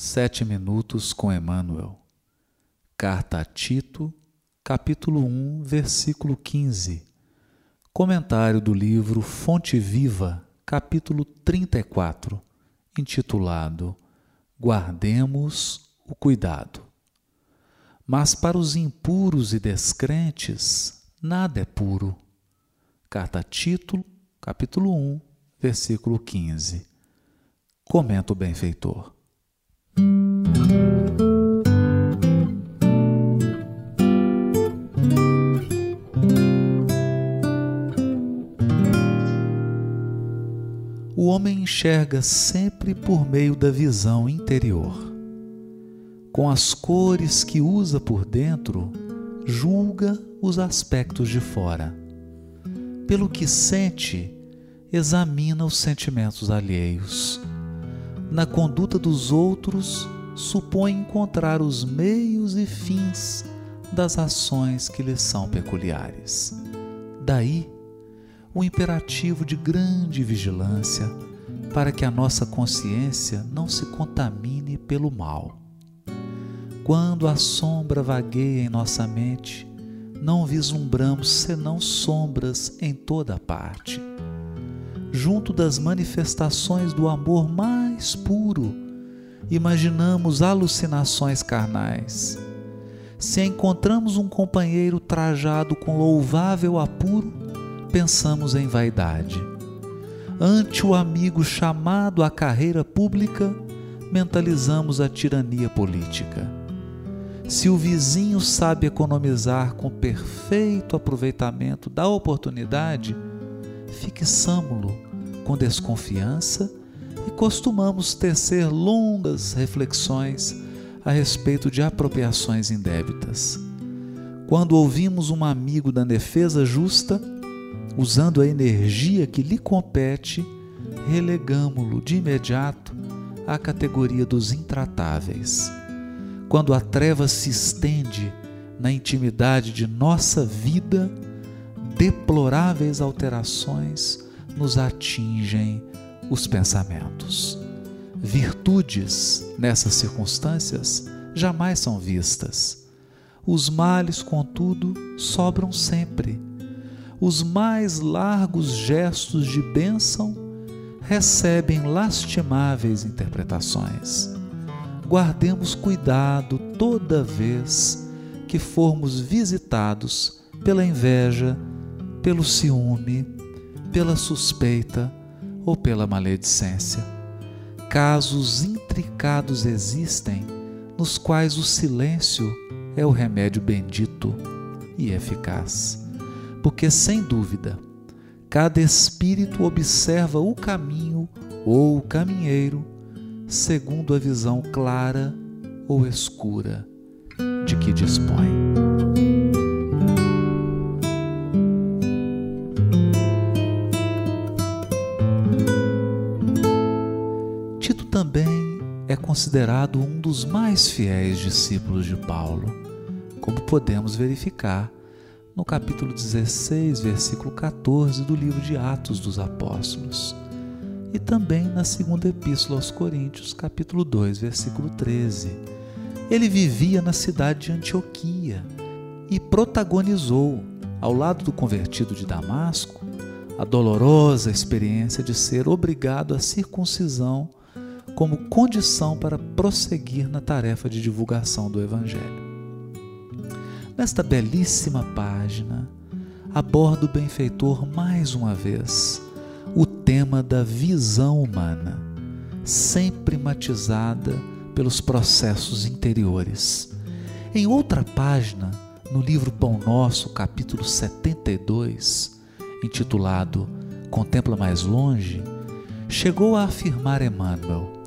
Sete Minutos com Emmanuel. Carta a Tito, capítulo 1, versículo 15. Comentário do livro Fonte Viva, capítulo 34, intitulado Guardemos o Cuidado. Mas para os impuros e descrentes, nada é puro. Carta a Tito, capítulo 1, versículo 15. Comenta o benfeitor. O homem enxerga sempre por meio da visão interior. Com as cores que usa por dentro, julga os aspectos de fora. Pelo que sente, examina os sentimentos alheios na conduta dos outros, supõe encontrar os meios e fins das ações que lhes são peculiares. Daí, o imperativo de grande vigilância para que a nossa consciência não se contamine pelo mal. Quando a sombra vagueia em nossa mente, não vislumbramos senão sombras em toda parte junto das manifestações do amor mais puro, imaginamos alucinações carnais. Se encontramos um companheiro trajado com louvável apuro, pensamos em vaidade. Ante o amigo chamado à carreira pública, mentalizamos a tirania política. Se o vizinho sabe economizar com perfeito aproveitamento da oportunidade, fixamo-lo com desconfiança e costumamos tecer longas reflexões a respeito de apropriações indébitas. Quando ouvimos um amigo da defesa justa, usando a energia que lhe compete, relegamo-lo de imediato à categoria dos intratáveis. Quando a treva se estende na intimidade de nossa vida, deploráveis alterações nos atingem os pensamentos. Virtudes, nessas circunstâncias, jamais são vistas. Os males, contudo, sobram sempre. Os mais largos gestos de bênção recebem lastimáveis interpretações. Guardemos cuidado toda vez que formos visitados pela inveja, pelo ciúme, pela suspeita ou pela maledicência. Casos intricados existem nos quais o silêncio é o remédio bendito e eficaz. Porque, sem dúvida, cada espírito observa o caminho ou o caminheiro segundo a visão clara ou escura de que dispõe. É considerado um dos mais fiéis discípulos de Paulo, como podemos verificar no capítulo 16, versículo 14 do livro de Atos dos Apóstolos, e também na segunda epístola aos Coríntios, capítulo 2, versículo 13. Ele vivia na cidade de Antioquia e protagonizou, ao lado do convertido de Damasco, a dolorosa experiência de ser obrigado à circuncisão como condição para prosseguir na tarefa de divulgação do Evangelho. Nesta belíssima página, aborda o benfeitor mais uma vez o tema da visão humana, sempre matizada pelos processos interiores. Em outra página, no livro Pão Nosso, capítulo 72, intitulado Contempla Mais Longe, chegou a afirmar Emmanuel: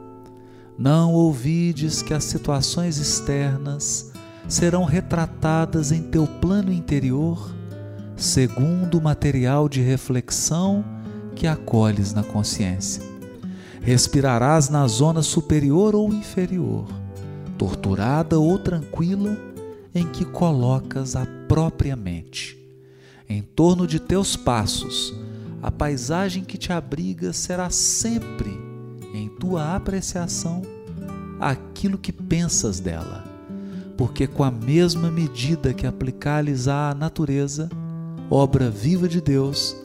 não ouvides que as situações externas serão retratadas em teu plano interior, segundo o material de reflexão que acolhes na consciência. Respirarás na zona superior ou inferior, torturada ou tranquila, em que colocas a própria mente. Em torno de teus passos, a paisagem que te abriga será sempre em tua apreciação aquilo que pensas dela, porque com a mesma medida que aplicares à natureza, obra viva de Deus,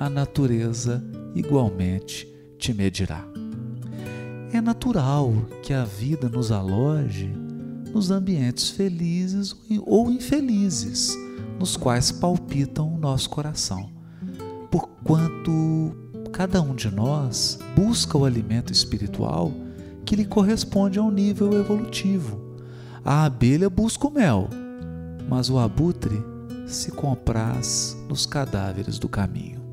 a natureza igualmente te medirá. É natural que a vida nos aloje nos ambientes felizes ou infelizes, nos quais palpitam o nosso coração. Porquanto cada um de nós busca o alimento espiritual que lhe corresponde ao nível evolutivo. A abelha busca o mel, mas o abutre se compraz nos cadáveres do caminho.